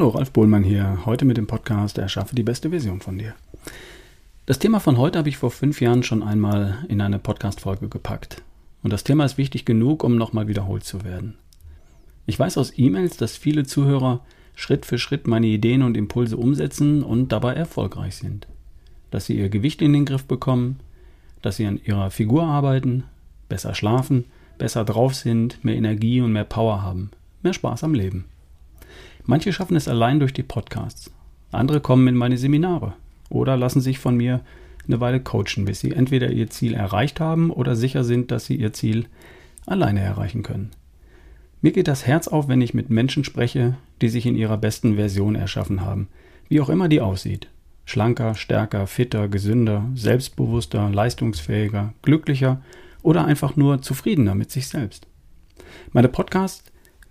Hallo, Ralf Bohlmann hier, heute mit dem Podcast Erschaffe die beste Version von dir. Das Thema von heute habe ich vor fünf Jahren schon einmal in eine Podcast-Folge gepackt. Und das Thema ist wichtig genug, um nochmal wiederholt zu werden. Ich weiß aus E-Mails, dass viele Zuhörer Schritt für Schritt meine Ideen und Impulse umsetzen und dabei erfolgreich sind. Dass sie ihr Gewicht in den Griff bekommen, dass sie an ihrer Figur arbeiten, besser schlafen, besser drauf sind, mehr Energie und mehr Power haben, mehr Spaß am Leben. Manche schaffen es allein durch die Podcasts. Andere kommen in meine Seminare oder lassen sich von mir eine Weile coachen, bis sie entweder ihr Ziel erreicht haben oder sicher sind, dass sie ihr Ziel alleine erreichen können. Mir geht das Herz auf, wenn ich mit Menschen spreche, die sich in ihrer besten Version erschaffen haben, wie auch immer die aussieht. Schlanker, stärker, fitter, gesünder, selbstbewusster, leistungsfähiger, glücklicher oder einfach nur zufriedener mit sich selbst. Meine Podcasts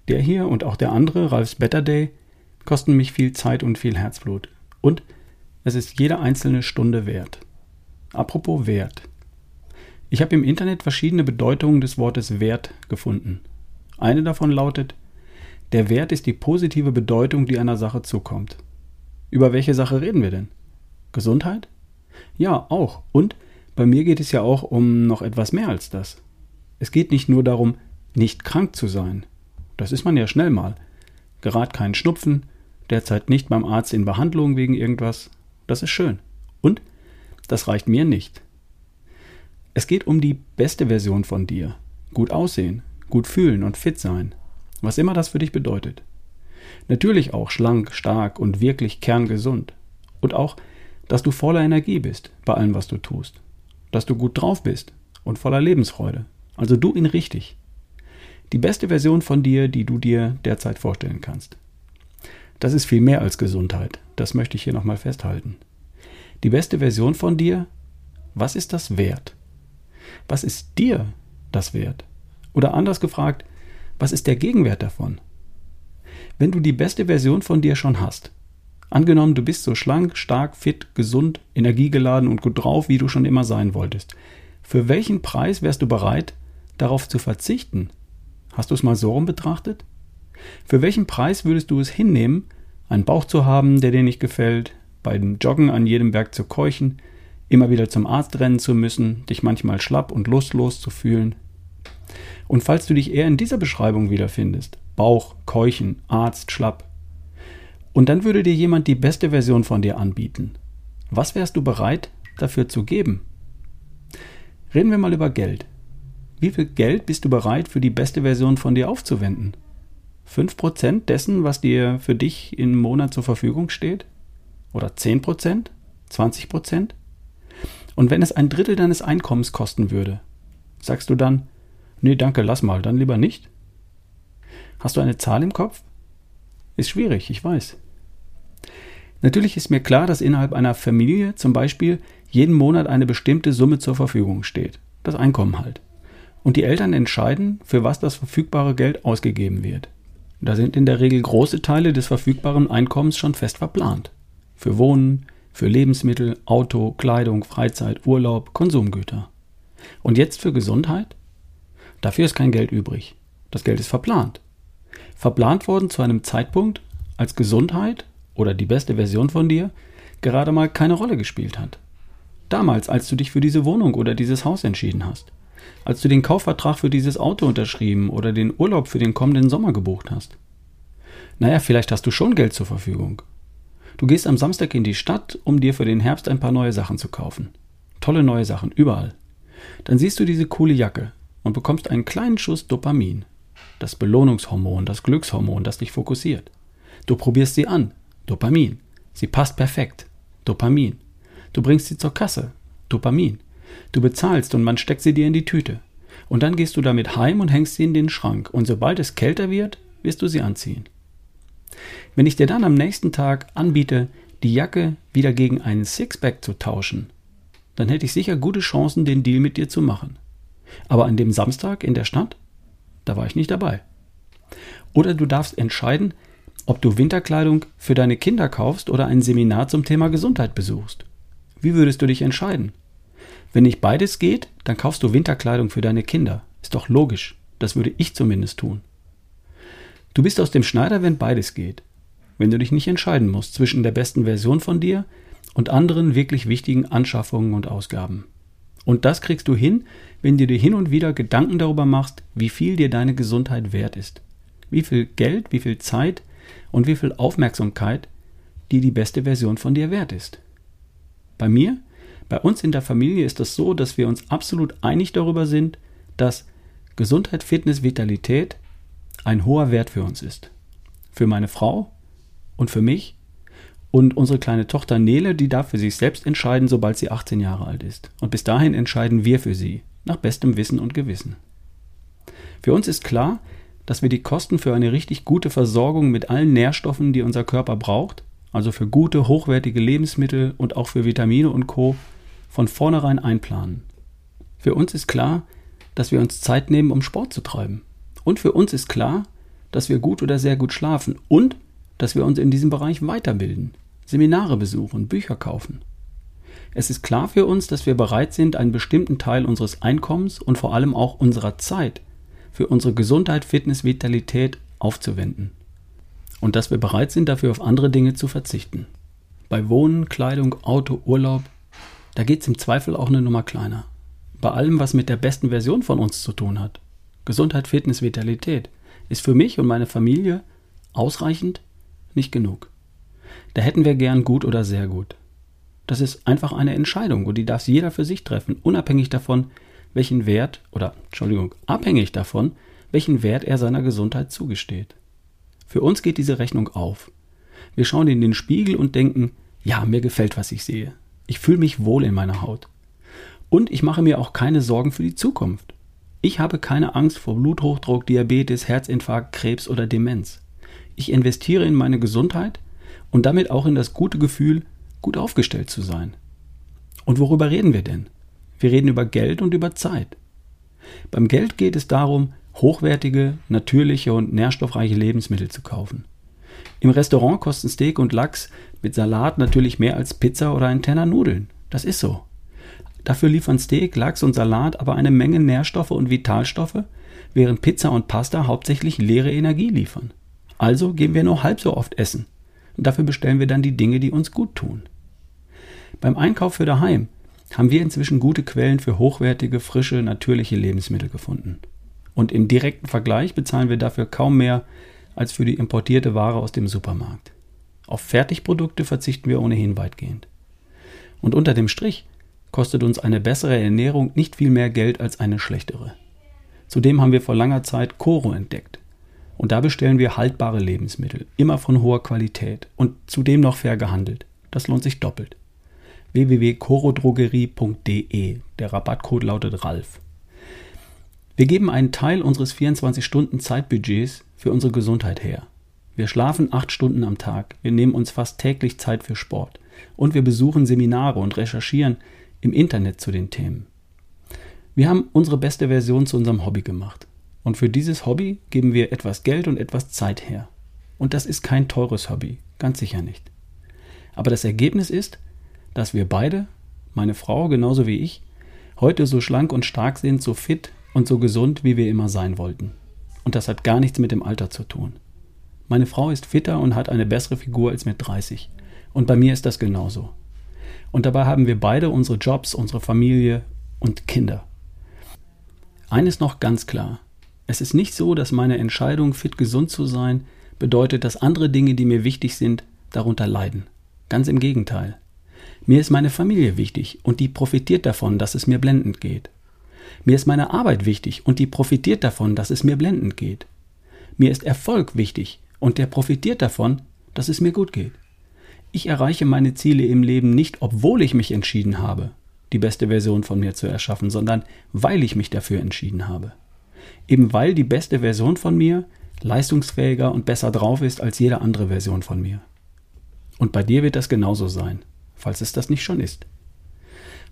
der hier und auch der andere, Ralfs Better Day, kosten mich viel Zeit und viel Herzblut. Und es ist jede einzelne Stunde wert. Apropos Wert. Ich habe im Internet verschiedene Bedeutungen des Wortes Wert gefunden. Eine davon lautet, der Wert ist die positive Bedeutung, die einer Sache zukommt. Über welche Sache reden wir denn? Gesundheit? Ja, auch. Und bei mir geht es ja auch um noch etwas mehr als das. Es geht nicht nur darum, nicht krank zu sein, das ist man ja schnell mal. Gerad keinen Schnupfen, derzeit nicht beim Arzt in Behandlung wegen irgendwas. Das ist schön. Und das reicht mir nicht. Es geht um die beste Version von dir. Gut aussehen, gut fühlen und fit sein. Was immer das für dich bedeutet. Natürlich auch schlank, stark und wirklich kerngesund. Und auch, dass du voller Energie bist bei allem, was du tust. Dass du gut drauf bist und voller Lebensfreude. Also du ihn richtig. Die beste Version von dir, die du dir derzeit vorstellen kannst. Das ist viel mehr als Gesundheit. Das möchte ich hier nochmal festhalten. Die beste Version von dir, was ist das wert? Was ist dir das wert? Oder anders gefragt, was ist der Gegenwert davon? Wenn du die beste Version von dir schon hast, angenommen du bist so schlank, stark, fit, gesund, energiegeladen und gut drauf, wie du schon immer sein wolltest, für welchen Preis wärst du bereit, darauf zu verzichten, Hast du es mal so rum betrachtet? Für welchen Preis würdest du es hinnehmen, einen Bauch zu haben, der dir nicht gefällt, bei dem Joggen an jedem Berg zu keuchen, immer wieder zum Arzt rennen zu müssen, dich manchmal schlapp und lustlos zu fühlen? Und falls du dich eher in dieser Beschreibung wiederfindest, Bauch, Keuchen, Arzt, schlapp, und dann würde dir jemand die beste Version von dir anbieten, was wärst du bereit dafür zu geben? Reden wir mal über Geld. Wie viel Geld bist du bereit für die beste Version von dir aufzuwenden? 5% dessen, was dir für dich im Monat zur Verfügung steht? Oder 10%? 20%? Und wenn es ein Drittel deines Einkommens kosten würde, sagst du dann, nee, danke, lass mal, dann lieber nicht? Hast du eine Zahl im Kopf? Ist schwierig, ich weiß. Natürlich ist mir klar, dass innerhalb einer Familie zum Beispiel jeden Monat eine bestimmte Summe zur Verfügung steht. Das Einkommen halt und die Eltern entscheiden, für was das verfügbare Geld ausgegeben wird. Da sind in der Regel große Teile des verfügbaren Einkommens schon fest verplant. Für Wohnen, für Lebensmittel, Auto, Kleidung, Freizeit, Urlaub, Konsumgüter. Und jetzt für Gesundheit? Dafür ist kein Geld übrig. Das Geld ist verplant. Verplant worden zu einem Zeitpunkt, als Gesundheit oder die beste Version von dir gerade mal keine Rolle gespielt hat. Damals, als du dich für diese Wohnung oder dieses Haus entschieden hast als du den Kaufvertrag für dieses Auto unterschrieben oder den Urlaub für den kommenden Sommer gebucht hast? Naja, vielleicht hast du schon Geld zur Verfügung. Du gehst am Samstag in die Stadt, um dir für den Herbst ein paar neue Sachen zu kaufen. Tolle neue Sachen, überall. Dann siehst du diese coole Jacke und bekommst einen kleinen Schuss Dopamin. Das Belohnungshormon, das Glückshormon, das dich fokussiert. Du probierst sie an. Dopamin. Sie passt perfekt. Dopamin. Du bringst sie zur Kasse. Dopamin. Du bezahlst und man steckt sie dir in die Tüte. Und dann gehst du damit heim und hängst sie in den Schrank. Und sobald es kälter wird, wirst du sie anziehen. Wenn ich dir dann am nächsten Tag anbiete, die Jacke wieder gegen einen Sixpack zu tauschen, dann hätte ich sicher gute Chancen, den Deal mit dir zu machen. Aber an dem Samstag in der Stadt, da war ich nicht dabei. Oder du darfst entscheiden, ob du Winterkleidung für deine Kinder kaufst oder ein Seminar zum Thema Gesundheit besuchst. Wie würdest du dich entscheiden? Wenn nicht beides geht, dann kaufst du Winterkleidung für deine Kinder. Ist doch logisch. Das würde ich zumindest tun. Du bist aus dem Schneider, wenn beides geht. wenn du dich nicht entscheiden musst zwischen der besten Version von dir und anderen wirklich wichtigen Anschaffungen und Ausgaben. Und das kriegst du hin, wenn du dir hin und wieder Gedanken darüber machst, wie viel dir deine Gesundheit wert ist. Wie viel Geld, wie viel Zeit und wie viel Aufmerksamkeit dir die beste Version von dir wert ist. Bei mir, bei uns in der Familie ist es so, dass wir uns absolut einig darüber sind, dass Gesundheit, Fitness, Vitalität ein hoher Wert für uns ist. Für meine Frau und für mich und unsere kleine Tochter Nele, die darf für sich selbst entscheiden, sobald sie 18 Jahre alt ist. Und bis dahin entscheiden wir für sie, nach bestem Wissen und Gewissen. Für uns ist klar, dass wir die Kosten für eine richtig gute Versorgung mit allen Nährstoffen, die unser Körper braucht, also für gute, hochwertige Lebensmittel und auch für Vitamine und Co., von vornherein einplanen. Für uns ist klar, dass wir uns Zeit nehmen, um Sport zu treiben. Und für uns ist klar, dass wir gut oder sehr gut schlafen und dass wir uns in diesem Bereich weiterbilden, Seminare besuchen, Bücher kaufen. Es ist klar für uns, dass wir bereit sind, einen bestimmten Teil unseres Einkommens und vor allem auch unserer Zeit für unsere Gesundheit, Fitness, Vitalität aufzuwenden. Und dass wir bereit sind, dafür auf andere Dinge zu verzichten. Bei Wohnen, Kleidung, Auto, Urlaub, da geht es im Zweifel auch eine Nummer kleiner. Bei allem, was mit der besten Version von uns zu tun hat. Gesundheit, Fitness, Vitalität ist für mich und meine Familie ausreichend nicht genug. Da hätten wir gern gut oder sehr gut. Das ist einfach eine Entscheidung und die darf jeder für sich treffen, unabhängig davon, welchen Wert oder Entschuldigung, abhängig davon, welchen Wert er seiner Gesundheit zugesteht. Für uns geht diese Rechnung auf. Wir schauen in den Spiegel und denken, ja, mir gefällt, was ich sehe. Ich fühle mich wohl in meiner Haut. Und ich mache mir auch keine Sorgen für die Zukunft. Ich habe keine Angst vor Bluthochdruck, Diabetes, Herzinfarkt, Krebs oder Demenz. Ich investiere in meine Gesundheit und damit auch in das gute Gefühl, gut aufgestellt zu sein. Und worüber reden wir denn? Wir reden über Geld und über Zeit. Beim Geld geht es darum, hochwertige, natürliche und nährstoffreiche Lebensmittel zu kaufen. Im Restaurant kosten Steak und Lachs mit Salat natürlich mehr als Pizza oder ein Tenner Nudeln. Das ist so. Dafür liefern Steak, Lachs und Salat aber eine Menge Nährstoffe und Vitalstoffe, während Pizza und Pasta hauptsächlich leere Energie liefern. Also gehen wir nur halb so oft essen. Und dafür bestellen wir dann die Dinge, die uns gut tun. Beim Einkauf für daheim haben wir inzwischen gute Quellen für hochwertige, frische, natürliche Lebensmittel gefunden. Und im direkten Vergleich bezahlen wir dafür kaum mehr als für die importierte Ware aus dem Supermarkt. Auf Fertigprodukte verzichten wir ohnehin weitgehend. Und unter dem Strich kostet uns eine bessere Ernährung nicht viel mehr Geld als eine schlechtere. Zudem haben wir vor langer Zeit Koro entdeckt, und da bestellen wir haltbare Lebensmittel, immer von hoher Qualität und zudem noch fair gehandelt. Das lohnt sich doppelt. www.corodrogerie.de. Der Rabattcode lautet RALF. Wir geben einen Teil unseres 24-Stunden-Zeitbudgets für unsere Gesundheit her. Wir schlafen acht Stunden am Tag, wir nehmen uns fast täglich Zeit für Sport und wir besuchen Seminare und recherchieren im Internet zu den Themen. Wir haben unsere beste Version zu unserem Hobby gemacht. Und für dieses Hobby geben wir etwas Geld und etwas Zeit her. Und das ist kein teures Hobby, ganz sicher nicht. Aber das Ergebnis ist, dass wir beide, meine Frau genauso wie ich, heute so schlank und stark sind, so fit und so gesund, wie wir immer sein wollten. Und das hat gar nichts mit dem Alter zu tun. Meine Frau ist fitter und hat eine bessere Figur als mit 30. Und bei mir ist das genauso. Und dabei haben wir beide unsere Jobs, unsere Familie und Kinder. Eines noch ganz klar. Es ist nicht so, dass meine Entscheidung, fit gesund zu sein, bedeutet, dass andere Dinge, die mir wichtig sind, darunter leiden. Ganz im Gegenteil. Mir ist meine Familie wichtig und die profitiert davon, dass es mir blendend geht. Mir ist meine Arbeit wichtig und die profitiert davon, dass es mir blendend geht. Mir ist Erfolg wichtig und der profitiert davon, dass es mir gut geht. Ich erreiche meine Ziele im Leben nicht, obwohl ich mich entschieden habe, die beste Version von mir zu erschaffen, sondern weil ich mich dafür entschieden habe eben weil die beste Version von mir leistungsfähiger und besser drauf ist als jede andere Version von mir. Und bei dir wird das genauso sein, falls es das nicht schon ist.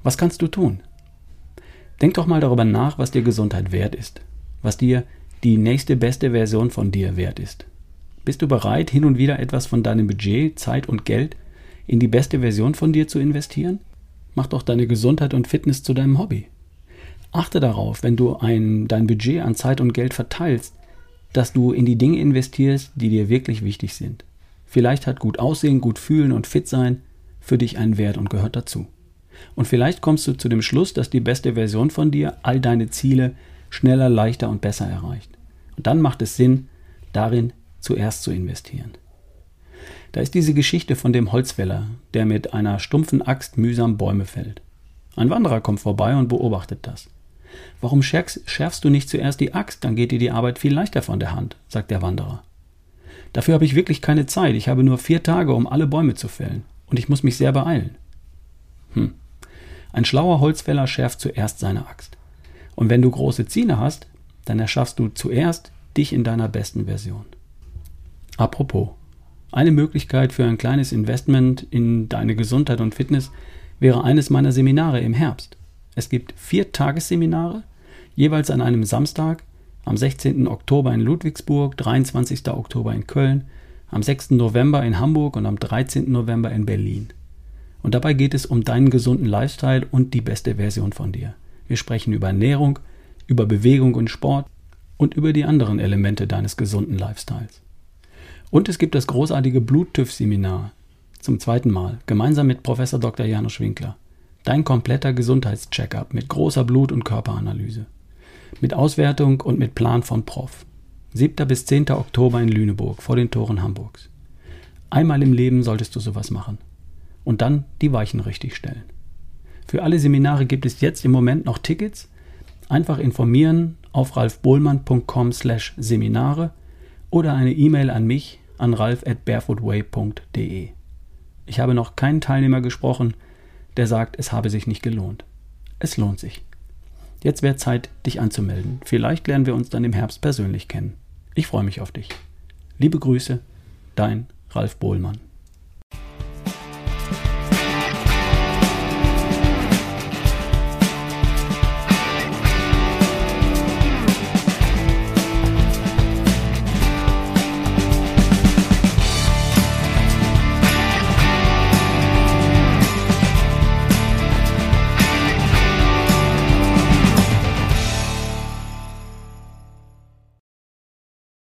Was kannst du tun? Denk doch mal darüber nach, was dir Gesundheit wert ist, was dir die nächste beste Version von dir wert ist. Bist du bereit, hin und wieder etwas von deinem Budget, Zeit und Geld in die beste Version von dir zu investieren? Mach doch deine Gesundheit und Fitness zu deinem Hobby. Achte darauf, wenn du ein, dein Budget an Zeit und Geld verteilst, dass du in die Dinge investierst, die dir wirklich wichtig sind. Vielleicht hat gut aussehen, gut fühlen und fit sein für dich einen Wert und gehört dazu. Und vielleicht kommst du zu dem Schluss, dass die beste Version von dir all deine Ziele schneller, leichter und besser erreicht. Und dann macht es Sinn, darin zuerst zu investieren. Da ist diese Geschichte von dem Holzfäller, der mit einer stumpfen Axt mühsam Bäume fällt. Ein Wanderer kommt vorbei und beobachtet das. Warum schärfst du nicht zuerst die Axt, dann geht dir die Arbeit viel leichter von der Hand, sagt der Wanderer. Dafür habe ich wirklich keine Zeit, ich habe nur vier Tage, um alle Bäume zu fällen, und ich muss mich sehr beeilen. Hm. Ein schlauer Holzfäller schärft zuerst seine Axt. Und wenn du große Ziele hast, dann erschaffst du zuerst dich in deiner besten Version. Apropos, eine Möglichkeit für ein kleines Investment in deine Gesundheit und Fitness wäre eines meiner Seminare im Herbst. Es gibt vier Tagesseminare, jeweils an einem Samstag, am 16. Oktober in Ludwigsburg, 23. Oktober in Köln, am 6. November in Hamburg und am 13. November in Berlin. Und dabei geht es um deinen gesunden Lifestyle und die beste Version von dir. Wir sprechen über Ernährung, über Bewegung und Sport und über die anderen Elemente deines gesunden Lifestyles. Und es gibt das großartige Bluttüff-Seminar zum zweiten Mal, gemeinsam mit Professor Dr. Janusz Winkler. Dein kompletter Gesundheitscheckup mit großer Blut- und Körperanalyse. Mit Auswertung und mit Plan von Prof. 7. bis 10. Oktober in Lüneburg vor den Toren Hamburgs. Einmal im Leben solltest du sowas machen. Und dann die Weichen richtig stellen. Für alle Seminare gibt es jetzt im Moment noch Tickets. Einfach informieren auf ralfbohlmann.com slash Seminare oder eine E-Mail an mich an ralf at barefootway.de. Ich habe noch keinen Teilnehmer gesprochen, der sagt, es habe sich nicht gelohnt. Es lohnt sich. Jetzt wäre Zeit, dich anzumelden. Vielleicht lernen wir uns dann im Herbst persönlich kennen. Ich freue mich auf dich. Liebe Grüße, dein Ralf Bohlmann.